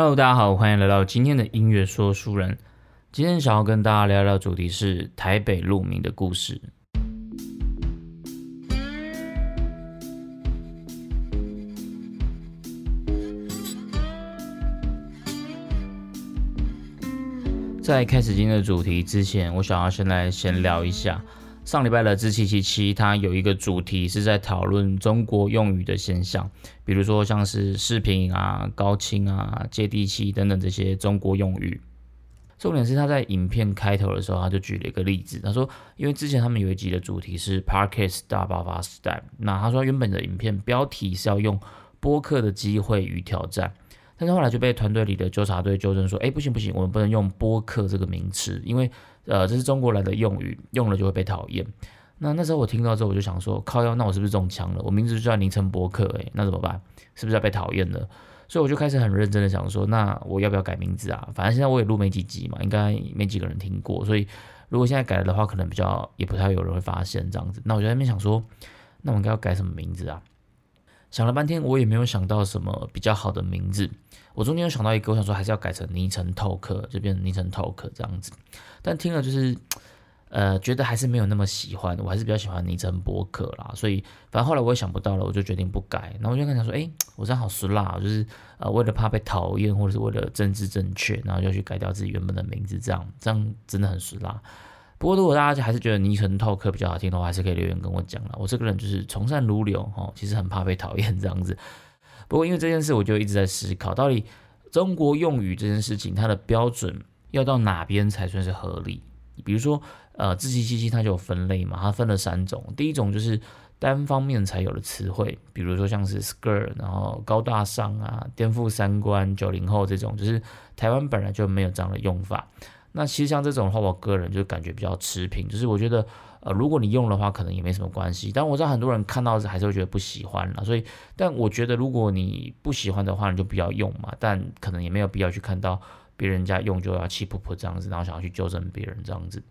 Hello，大家好，欢迎来到今天的音乐说书人。今天想要跟大家聊聊主题是台北路名的故事。在开始今天的主题之前，我想要先来闲聊一下。上礼拜的知七七七，它有一个主题是在讨论中国用语的现象，比如说像是视频啊、高清啊、接地气等等这些中国用语。重点是他在影片开头的时候，他就举了一个例子，他说，因为之前他们有一集的主题是 Parkes 大爆发时代，那他说原本的影片标题是要用播客的机会与挑战，但是后来就被团队里的纠察队纠正说，哎，不行不行，我们不能用播客这个名词，因为呃，这是中国来的用语，用了就会被讨厌。那那时候我听到之后，我就想说，靠腰，那我是不是中枪了？我名字就叫凌晨博客，诶，那怎么办？是不是要被讨厌了？所以我就开始很认真的想说，那我要不要改名字啊？反正现在我也录没几集嘛，应该没几个人听过，所以如果现在改了的话，可能比较也不太有人会发现这样子。那我就在那边想说，那我应该要改什么名字啊？想了半天，我也没有想到什么比较好的名字。我中间有想到一个，我想说还是要改成昵称 talk，就变成昵称 talk 这样子。但听了就是，呃，觉得还是没有那么喜欢。我还是比较喜欢昵称博客啦。所以反正后来我也想不到了，我就决定不改。然后我就跟他说，哎，我这样好俗辣，就是呃，为了怕被讨厌，或者是为了政治正确，然后就去改掉自己原本的名字，这样这样真的很俗辣。不过，如果大家还是觉得昵称 talk 比较好听的话，还是可以留言跟我讲了。我这个人就是从善如流哈，其实很怕被讨厌这样子。不过，因为这件事，我就一直在思考，到底中国用语这件事情，它的标准要到哪边才算是合理？比如说，呃，自七七七它就有分类嘛，它分了三种。第一种就是单方面才有的词汇，比如说像是 skirt，然后高大上啊，颠覆三观，九零后这种，就是台湾本来就没有这样的用法。那其实像这种的话，我个人就感觉比较持平，就是我觉得，呃，如果你用的话，可能也没什么关系。但我知道很多人看到是还是会觉得不喜欢了，所以，但我觉得如果你不喜欢的话，你就不要用嘛。但可能也没有必要去看到别人家用就要气噗噗这样子，然后想要去纠正别人这样子。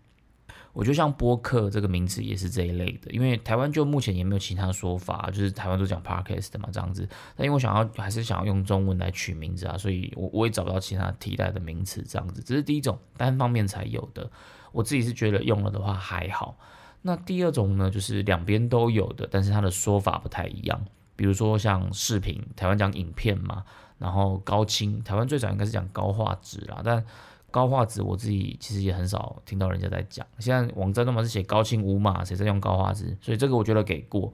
我觉得像播客这个名词也是这一类的，因为台湾就目前也没有其他说法，就是台湾都讲 podcast 嘛这样子。但因为我想要还是想要用中文来取名字啊，所以我我也找不到其他替代的名词这样子。这是第一种单方面才有的，我自己是觉得用了的话还好。那第二种呢，就是两边都有的，但是它的说法不太一样。比如说像视频，台湾讲影片嘛，然后高清，台湾最早应该是讲高画质啦，但高画质，我自己其实也很少听到人家在讲。现在网站都嘛是写高清无码，谁在用高画质？所以这个我觉得给过。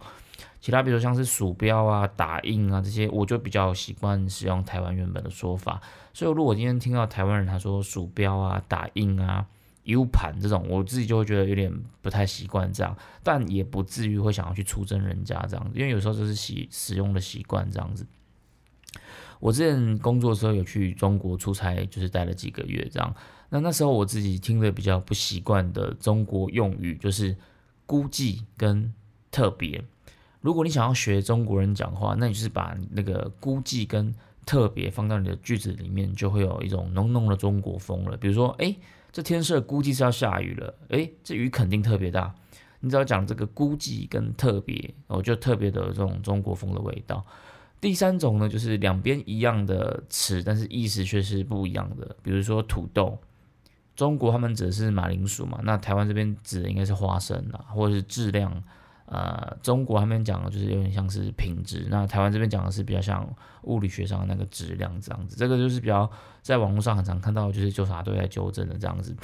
其他比如像是鼠标啊、打印啊这些，我就比较习惯使用台湾原本的说法。所以如果今天听到台湾人他说鼠标啊、打印啊、U 盘这种，我自己就会觉得有点不太习惯这样，但也不至于会想要去出征人家这样子，因为有时候就是习使用的习惯这样子。我之前工作的时候有去中国出差，就是待了几个月这样。那那时候我自己听的比较不习惯的中国用语就是估计跟特别。如果你想要学中国人讲话，那你就是把那个估计跟特别放到你的句子里面，就会有一种浓浓的中国风了。比如说，哎，这天色估计是要下雨了，诶，这雨肯定特别大。你只要讲这个估计跟特别，我就特别的这种中国风的味道。第三种呢，就是两边一样的词，但是意思却是不一样的。比如说土豆，中国他们指的是马铃薯嘛，那台湾这边指的应该是花生啊，或者是质量。呃，中国他们讲的就是有点像是品质，那台湾这边讲的是比较像物理学上的那个质量这样子。这个就是比较在网络上很常看到，就是纠察队在纠正的这样子。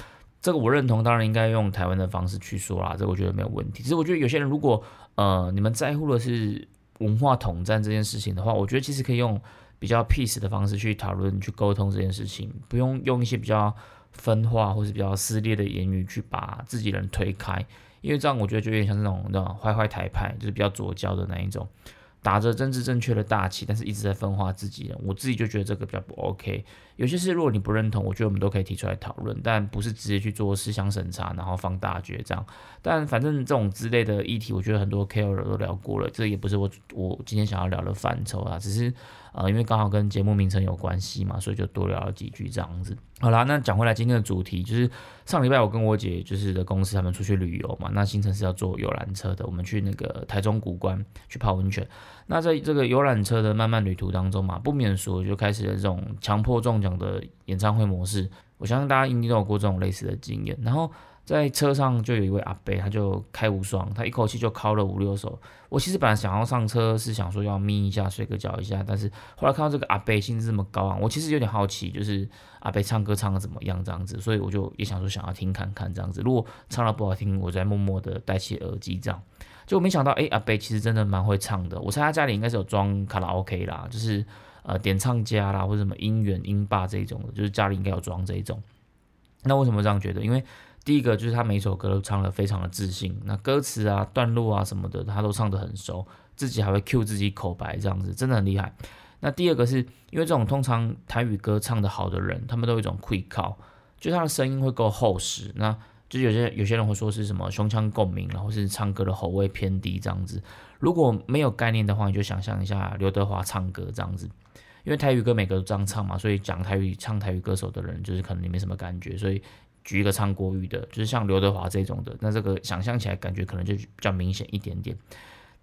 这个我认同，当然应该用台湾的方式去说啦，这个我觉得没有问题。其实我觉得有些人如果呃你们在乎的是。文化统战这件事情的话，我觉得其实可以用比较 peace 的方式去讨论、去沟通这件事情，不用用一些比较分化或是比较撕裂的言语去把自己人推开，因为这样我觉得就有点像那种那种坏坏台派，就是比较左交的那一种。打着政治正确的大旗，但是一直在分化自己人，我自己就觉得这个比较不 OK。有些事如果你不认同，我觉得我们都可以提出来讨论，但不是直接去做思想审查，然后放大决这样。但反正这种之类的议题，我觉得很多 KOL 都聊过了，这也不是我我今天想要聊的范畴啊。只是呃，因为刚好跟节目名称有关系嘛，所以就多聊了几句这样子。好啦，那讲回来今天的主题，就是上礼拜我跟我姐就是的公司他们出去旅游嘛，那行程是要坐游览车的，我们去那个台中古关去泡温泉。那在这个游览车的漫漫旅途当中嘛，不免说就开始了这种强迫中奖的演唱会模式。我相信大家一定都有过这种类似的经验，然后。在车上就有一位阿伯，他就开无双，他一口气就敲了五六首。我其实本来想要上车是想说要眯一下睡个觉一下，但是后来看到这个阿伯兴致这么高昂，我其实有点好奇，就是阿伯唱歌唱的怎么样这样子，所以我就也想说想要听看看这样子。如果唱的不好听，我再默默的戴起耳机这样。就没想到，哎，阿伯其实真的蛮会唱的。我猜他家里应该是有装卡拉 OK 啦，就是呃点唱家啦或者什么音源音霸这种的，就是家里应该有装这一种。那为什么这样觉得？因为第一个就是他每首歌都唱的非常的自信，那歌词啊、段落啊什么的，他都唱得很熟，自己还会 cue 自己口白这样子，真的很厉害。那第二个是因为这种通常台语歌唱得好的人，他们都有一种会靠，就他的声音会够厚实。那就有些有些人会说是什么胸腔共鸣，然后是唱歌的喉位偏低这样子。如果没有概念的话，你就想象一下刘德华唱歌这样子，因为台语歌每个都这样唱嘛，所以讲台语唱台语歌手的人，就是可能你没什么感觉，所以。举一个唱国语的，就是像刘德华这种的，那这个想象起来感觉可能就比较明显一点点。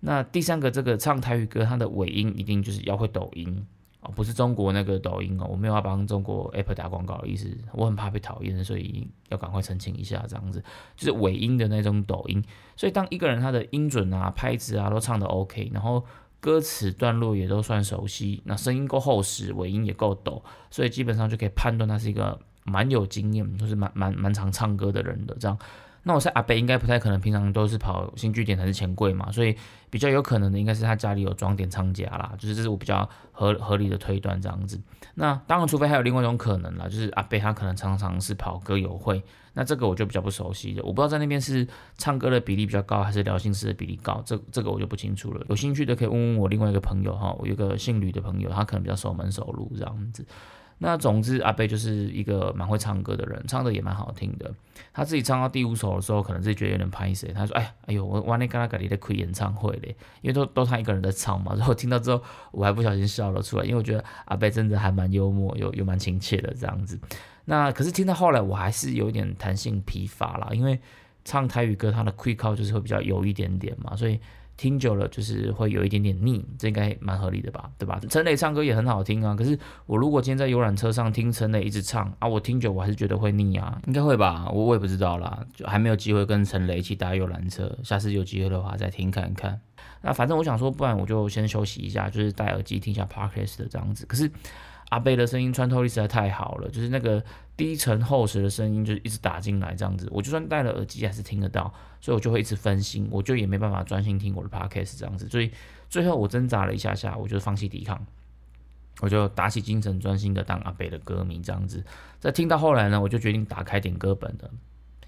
那第三个，这个唱台语歌，它的尾音一定就是要会抖音哦，不是中国那个抖音哦，我没有要帮中国 Apple 打广告的意思，我很怕被讨厌，所以要赶快澄清一下，这样子就是尾音的那种抖音。所以当一个人他的音准啊、拍子啊都唱的 OK，然后歌词段落也都算熟悉，那声音够厚实，尾音也够抖，所以基本上就可以判断他是一个。蛮有经验，就是蛮蛮蛮常唱歌的人的这样。那我猜阿北应该不太可能平常都是跑新据点还是钱柜嘛，所以比较有可能的应该是他家里有装点唱家啦，就是这是我比较合合理的推断这样子。那当然，除非还有另外一种可能啦，就是阿北他可能常常是跑歌友会，那这个我就比较不熟悉的，我不知道在那边是唱歌的比例比较高还是聊心事的比例高，这这个我就不清楚了。有兴趣的可以问问我另外一个朋友哈，我有个姓吕的朋友，他可能比较熟门熟路这样子。那总之，阿贝就是一个蛮会唱歌的人，唱的也蛮好听的。他自己唱到第五首的时候，可能自己觉得有点拍谁。他说：“哎，哎呦，我完那嘎啦嘎里在开演唱会嘞，因为都都他一个人在唱嘛。”然后听到之后，我还不小心笑了出来，因为我觉得阿贝真的还蛮幽默，又又蛮亲切的这样子。那可是听到后来，我还是有一点弹性疲乏啦，因为唱台语歌，他的 quick call 就是会比较有一点点嘛，所以。听久了就是会有一点点腻，这应该蛮合理的吧，对吧？陈磊唱歌也很好听啊，可是我如果今天在游览车上听陈磊一直唱啊，我听久我还是觉得会腻啊，应该会吧？我我也不知道啦，就还没有机会跟陈磊一起搭游览车，下次有机会的话再听看看。那反正我想说，不然我就先休息一下，就是戴耳机听一下 podcast 的这样子。可是。阿贝的声音穿透力实在太好了，就是那个低沉厚实的声音，就一直打进来这样子。我就算戴了耳机，还是听得到，所以我就会一直分心，我就也没办法专心听我的 podcast 这样子。所以最后我挣扎了一下下，我就放弃抵抗，我就打起精神，专心的当阿贝的歌迷这样子。在听到后来呢，我就决定打开点歌本的，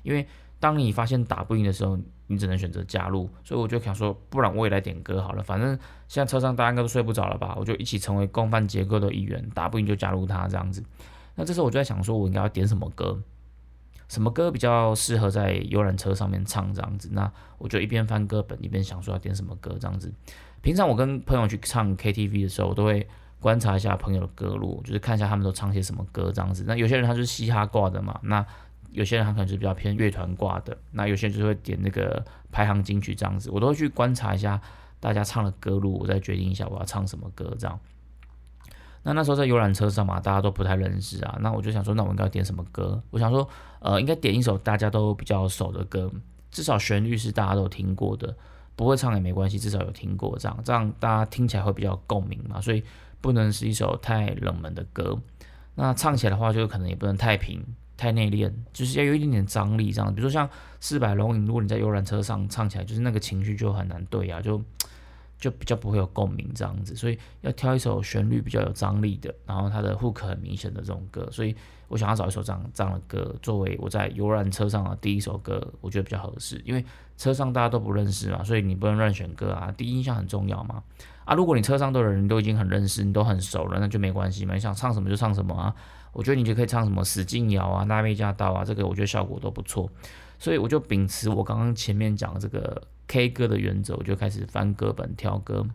因为。当你发现打不赢的时候，你只能选择加入。所以我就想说，不然我也来点歌好了。反正现在车上大家应该都睡不着了吧？我就一起成为共犯结构的一员，打不赢就加入他这样子。那这时候我就在想，说我应该要点什么歌？什么歌比较适合在游览车上面唱这样子？那我就一边翻歌本，一边想说要点什么歌这样子。平常我跟朋友去唱 KTV 的时候，我都会观察一下朋友的歌路，就是看一下他们都唱些什么歌这样子。那有些人他是嘻哈挂的嘛，那。有些人他可能是比较偏乐团挂的，那有些人就会点那个排行金曲这样子，我都会去观察一下大家唱的歌路，我再决定一下我要唱什么歌这样。那那时候在游览车上嘛，大家都不太认识啊，那我就想说，那我应该点什么歌？我想说，呃，应该点一首大家都比较熟的歌，至少旋律是大家都听过的，不会唱也没关系，至少有听过这样，这样大家听起来会比较共鸣嘛，所以不能是一首太冷门的歌，那唱起来的话就可能也不能太平。太内敛，就是要有一点点张力，这样。比如说像《四百龙影》，如果你在游览车上唱起来，就是那个情绪就很难对啊，就 就比较不会有共鸣这样子。所以要挑一首旋律比较有张力的，然后它的 hook 很明显的这种歌。所以我想要找一首这样这样的歌作为我在游览车上的第一首歌，我觉得比较合适。因为车上大家都不认识嘛，所以你不能乱选歌啊，第一印象很重要嘛。啊，如果你车上的人都已经很认识，你都很熟了，那就没关系嘛，你想唱什么就唱什么啊。我觉得你就可以唱什么《使劲摇》啊，《那妹驾到》啊，这个我觉得效果都不错，所以我就秉持我刚刚前面讲的这个 K 歌的原则，我就开始翻歌本挑歌。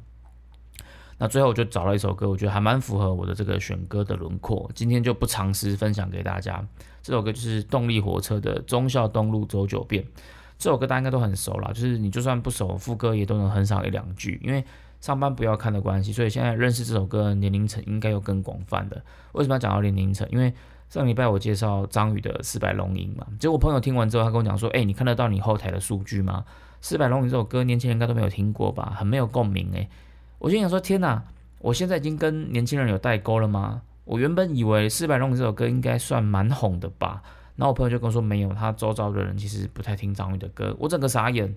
那最后我就找了一首歌，我觉得还蛮符合我的这个选歌的轮廓，今天就不尝试分享给大家。这首歌就是动力火车的《忠孝东路走九遍》。这首歌大家应该都很熟了，就是你就算不熟，副歌也都能哼上一两句。因为上班不要看的关系，所以现在认识这首歌年龄层应该有更广泛的。为什么要讲到年龄层？因为上礼拜我介绍张宇的《四百龙吟》嘛，结果朋友听完之后，他跟我讲说：“哎，你看得到你后台的数据吗？”《四百龙吟》这首歌年轻人应该都没有听过吧，很没有共鸣哎。我心想说：“天哪，我现在已经跟年轻人有代沟了吗？”我原本以为《四百龙吟》这首歌应该算蛮红的吧。然后我朋友就跟我说没有，他周遭的人其实不太听张宇的歌。我整个傻眼，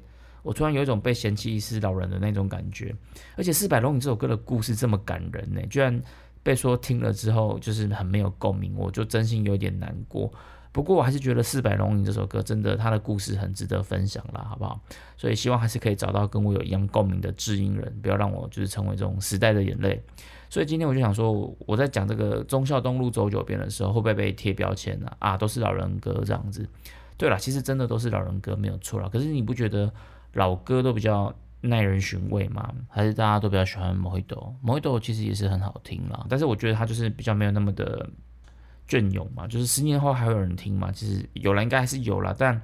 我突然有一种被嫌弃一世老人的那种感觉。而且《四百龙吟》这首歌的故事这么感人呢，居然被说听了之后就是很没有共鸣，我就真心有点难过。不过我还是觉得《四百龙吟》这首歌真的，它的故事很值得分享啦，好不好？所以希望还是可以找到跟我有一样共鸣的知音人，不要让我就是成为这种时代的眼泪。所以今天我就想说，我在讲这个忠孝东路走九遍的时候，会不会被贴标签呢？啊，都是老人歌这样子。对了，其实真的都是老人歌，没有错了。可是你不觉得老歌都比较耐人寻味吗？还是大家都比较喜欢《Mojito？Mojito 其实也是很好听啦，但是我觉得它就是比较没有那么的隽永嘛。就是十年后还会有人听嘛？其实有了，应该还是有了，但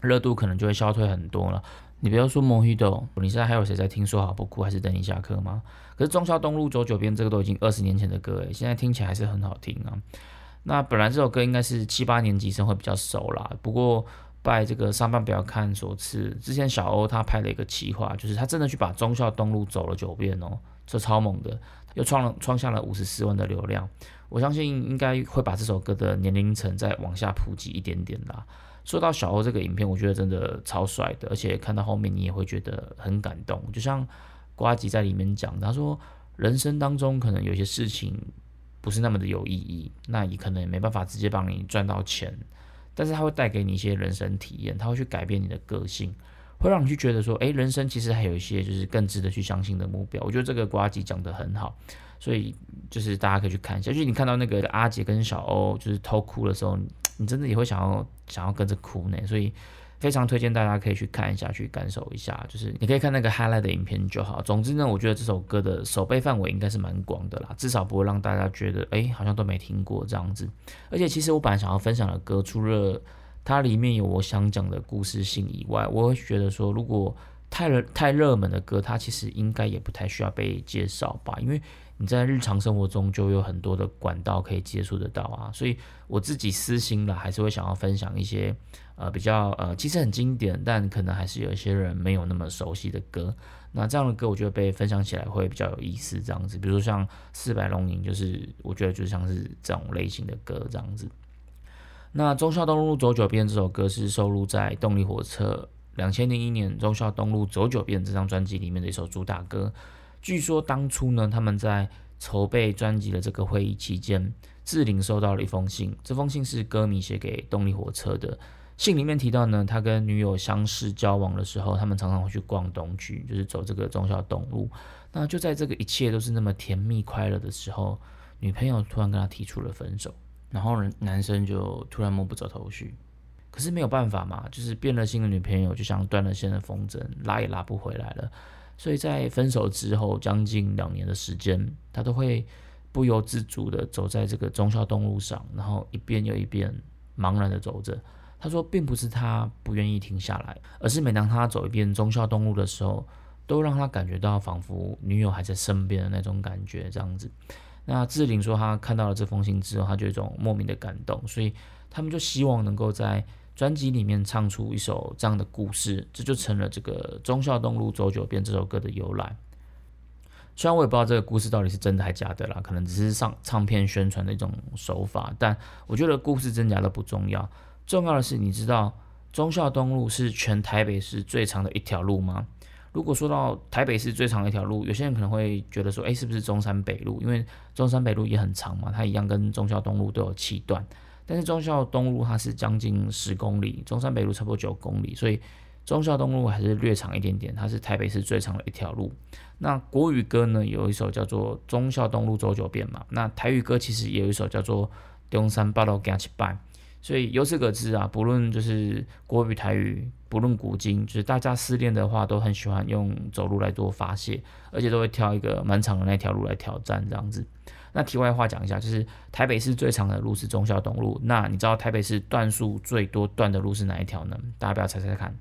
热度可能就会消退很多了。你不要说《Mojito，你现在还有谁在听？说好不哭，还是等你下课吗？可是中孝东路走九遍，这个都已经二十年前的歌诶，现在听起来还是很好听啊。那本来这首歌应该是七八年级生会比较熟啦，不过拜这个上半表看所赐，之前小欧他拍了一个企划，就是他真的去把忠孝东路走了九遍哦，这超猛的，又创了创下了五十四万的流量。我相信应该会把这首歌的年龄层再往下普及一点点啦。说到小欧这个影片，我觉得真的超帅的，而且看到后面你也会觉得很感动，就像。瓜吉在里面讲，他说人生当中可能有些事情不是那么的有意义，那也可能也没办法直接帮你赚到钱，但是它会带给你一些人生体验，它会去改变你的个性，会让你去觉得说，哎，人生其实还有一些就是更值得去相信的目标。我觉得这个瓜吉讲的很好，所以就是大家可以去看一下，就是你看到那个阿杰跟小欧就是偷哭的时候，你真的也会想要想要跟着哭呢，所以。非常推荐大家可以去看一下，去感受一下。就是你可以看那个 highlight 的影片就好。总之呢，我觉得这首歌的手背范围应该是蛮广的啦，至少不会让大家觉得哎，好像都没听过这样子。而且其实我本来想要分享的歌，除了它里面有我想讲的故事性以外，我会觉得说，如果太热太热门的歌，它其实应该也不太需要被介绍吧，因为。你在日常生活中就有很多的管道可以接触得到啊，所以我自己私心的还是会想要分享一些呃比较呃其实很经典，但可能还是有一些人没有那么熟悉的歌。那这样的歌我觉得被分享起来会比较有意思，这样子，比如说像《四百龙吟》，就是我觉得就像是这种类型的歌这样子。那《忠孝东路走九遍》这首歌是收录在动力火车两千零一年《忠孝东路走九遍》这张专辑里面的一首主打歌。据说当初呢，他们在筹备专辑的这个会议期间，志玲收到了一封信。这封信是歌迷写给动力火车的。信里面提到呢，他跟女友相识交往的时候，他们常常会去逛东区，就是走这个忠孝东路。那就在这个一切都是那么甜蜜快乐的时候，女朋友突然跟他提出了分手，然后男生就突然摸不着头绪。可是没有办法嘛，就是变了心的女朋友就像断了线的风筝，拉也拉不回来了。所以在分手之后将近两年的时间，他都会不由自主的走在这个忠孝东路上，然后一遍又一遍茫然的走着。他说，并不是他不愿意停下来，而是每当他走一遍忠孝东路的时候，都让他感觉到仿佛女友还在身边的那种感觉。这样子，那志玲说，他看到了这封信之后，他就有一种莫名的感动，所以他们就希望能够在。专辑里面唱出一首这样的故事，这就成了这个《忠孝东路走九遍》这首歌的由来。虽然我也不知道这个故事到底是真的还假的啦，可能只是上唱片宣传的一种手法。但我觉得故事真假都不重要，重要的是你知道忠孝东路是全台北市最长的一条路吗？如果说到台北市最长的一条路，有些人可能会觉得说，诶，是不是中山北路？因为中山北路也很长嘛，它一样跟忠孝东路都有七段。但是忠孝东路它是将近十公里，中山北路差不多九公里，所以忠孝东路还是略长一点点。它是台北市最长的一条路。那国语歌呢，有一首叫做《忠孝东路走九遍》嘛。那台语歌其实也有一首叫做《中山八路行七拜》，所以由此可知啊，不论就是国语、台语，不论古今，就是大家失恋的话，都很喜欢用走路来做发泄，而且都会挑一个蛮长的那条路来挑战这样子。那题外话讲一下，就是台北市最长的路是忠孝东路，那你知道台北市段数最多段的路是哪一条呢？大家不要猜猜看。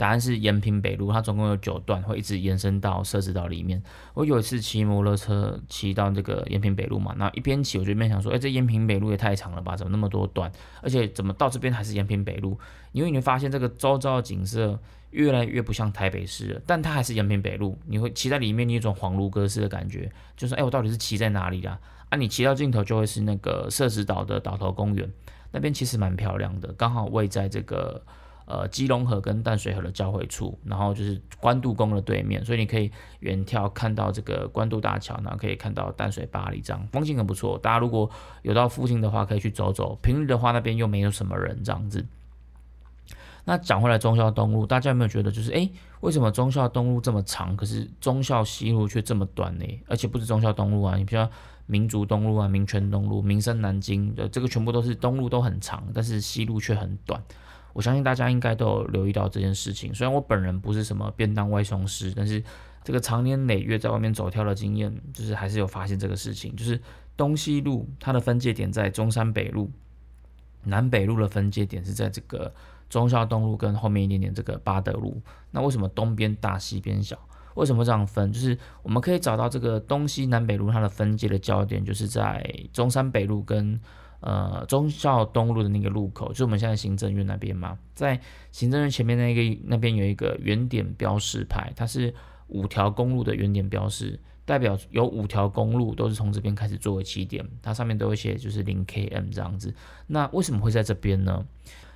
答案是延平北路，它总共有九段，会一直延伸到设置岛里面。我有一次骑摩托车骑到这个延平北路嘛，那一边骑我就一边想说，哎，这延平北路也太长了吧，怎么那么多段？而且怎么到这边还是延平北路？因为你会发现这个周遭的景色越来越不像台北市了，但它还是延平北路。你会骑在里面，你有种恍如隔世的感觉，就是哎，我到底是骑在哪里啦？啊，你骑到尽头就会是那个设置岛的岛头公园，那边其实蛮漂亮的，刚好位在这个。呃，基隆河跟淡水河的交汇处，然后就是关渡宫的对面，所以你可以远眺看到这个关渡大桥，然后可以看到淡水巴黎，这样风景很不错。大家如果有到附近的话，可以去走走。平日的话，那边又没有什么人，这样子。那讲回来，忠孝东路，大家有没有觉得就是，诶，为什么忠孝东路这么长，可是忠孝西路却这么短呢？而且不是忠孝东路啊，你比如民族东路啊、民权东路、民生南京，呃，这个全部都是东路都很长，但是西路却很短。我相信大家应该都有留意到这件事情。虽然我本人不是什么便当外送师，但是这个长年累月在外面走跳的经验，就是还是有发现这个事情。就是东西路它的分界点在中山北路，南北路的分界点是在这个忠孝东路跟后面一点点这个八德路。那为什么东边大西边小？为什么这样分？就是我们可以找到这个东西南北路它的分界的焦点，就是在中山北路跟。呃，忠孝东路的那个路口，就是我们现在行政院那边嘛，在行政院前面那个那边有一个原点标示牌，它是五条公路的原点标示，代表有五条公路都是从这边开始作为起点，它上面都会写就是零 km 这样子。那为什么会在这边呢？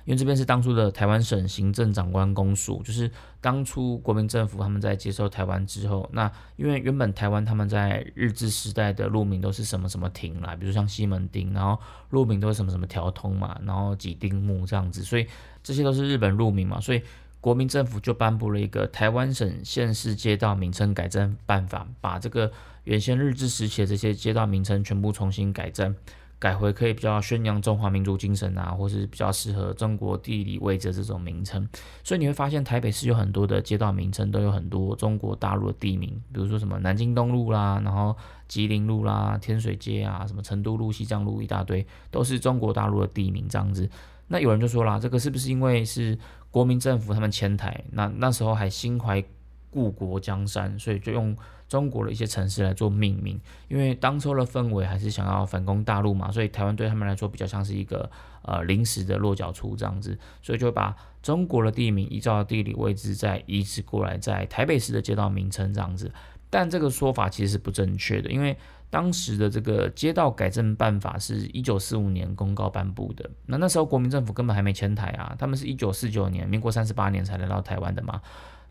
因为这边是当初的台湾省行政长官公署，就是当初国民政府他们在接收台湾之后，那因为原本台湾他们在日治时代的路名都是什么什么亭啦，比如像西门町，然后路名都是什么什么条通嘛，然后几丁目这样子，所以这些都是日本路名嘛，所以国民政府就颁布了一个台湾省县市街道名称改正办法，把这个原先日治时期的这些街道名称全部重新改正。改回可以比较宣扬中华民族精神啊，或是比较适合中国地理位置这种名称，所以你会发现台北市有很多的街道名称都有很多中国大陆的地名，比如说什么南京东路啦，然后吉林路啦、天水街啊、什么成都路、西藏路一大堆，都是中国大陆的地名这样子。那有人就说啦，这个是不是因为是国民政府他们迁台，那那时候还心怀故国江山，所以就用。中国的一些城市来做命名，因为当初的氛围还是想要反攻大陆嘛，所以台湾对他们来说比较像是一个呃临时的落脚处这样子，所以就把中国的地名依照地理位置再移植过来，在台北市的街道名称这样子。但这个说法其实是不正确的，因为当时的这个街道改正办法是一九四五年公告颁布的，那那时候国民政府根本还没迁台啊，他们是一九四九年，民国三十八年才来到台湾的嘛。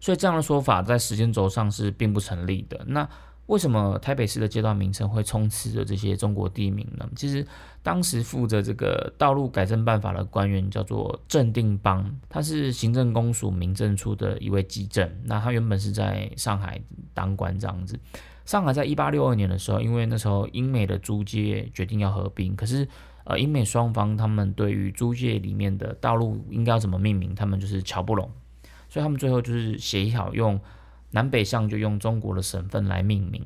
所以这样的说法在时间轴上是并不成立的。那为什么台北市的街道名称会充斥着这些中国地名呢？其实当时负责这个道路改正办法的官员叫做郑定邦，他是行政公署民政处的一位基政。那他原本是在上海当官这样子。上海在一八六二年的时候，因为那时候英美的租界决定要合并，可是呃英美双方他们对于租界里面的道路应该要怎么命名，他们就是瞧不拢。所以他们最后就是协议好，用南北向就用中国的省份来命名，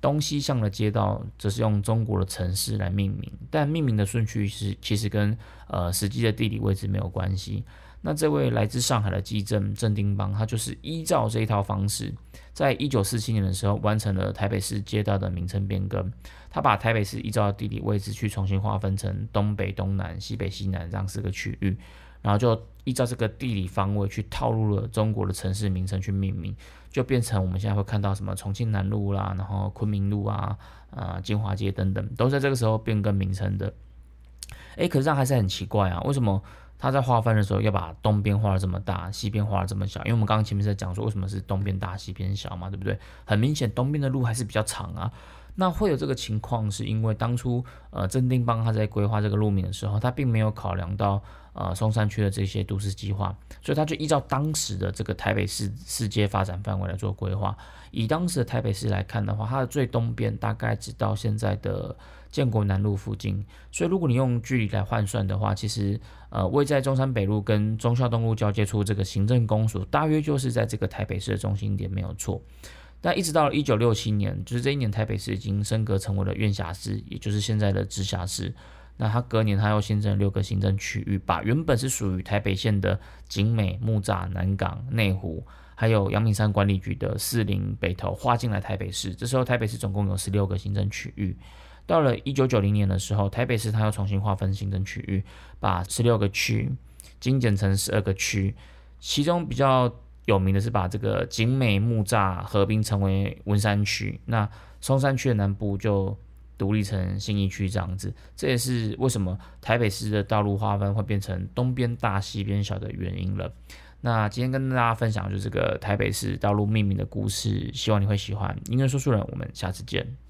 东西向的街道则是用中国的城市来命名。但命名的顺序是其实跟呃实际的地理位置没有关系。那这位来自上海的基政郑丁邦，他就是依照这一套方式，在一九四七年的时候完成了台北市街道的名称变更。他把台北市依照地理位置去重新划分成东北、东南、西北、西南这样四个区域。然后就依照这个地理方位去套入了中国的城市名称去命名，就变成我们现在会看到什么重庆南路啦，然后昆明路啊，呃，金华街等等，都在这个时候变更名称的。诶，可是这样还是很奇怪啊，为什么他在划分的时候要把东边画的这么大，西边画的这么小？因为我们刚刚前面在讲说为什么是东边大，西边小嘛，对不对？很明显东边的路还是比较长啊。那会有这个情况，是因为当初呃郑定邦他在规划这个路名的时候，他并没有考量到呃松山区的这些都市计划，所以他就依照当时的这个台北市世界发展范围来做规划。以当时的台北市来看的话，它的最东边大概只到现在的建国南路附近，所以如果你用距离来换算的话，其实呃位在中山北路跟忠孝东路交界处这个行政公署，大约就是在这个台北市的中心点，没有错。但一直到了一九六七年，就是这一年，台北市已经升格成为了院辖市，也就是现在的直辖市。那它隔年，它又新增六个行政区域，把原本是属于台北县的景美、木栅、南港、内湖。还有阳明山管理局的四林北投划进来台北市，这时候台北市总共有十六个行政区域。到了一九九零年的时候，台北市它又重新划分行政区域，把十六个区精简成十二个区。其中比较有名的是把这个景美木栅合并成为文山区，那松山区的南部就独立成新一区这样子。这也是为什么台北市的道路划分会变成东边大西边小的原因了。那今天跟大家分享就是这个台北市道路命名的故事，希望你会喜欢。音乐说书人，我们下次见。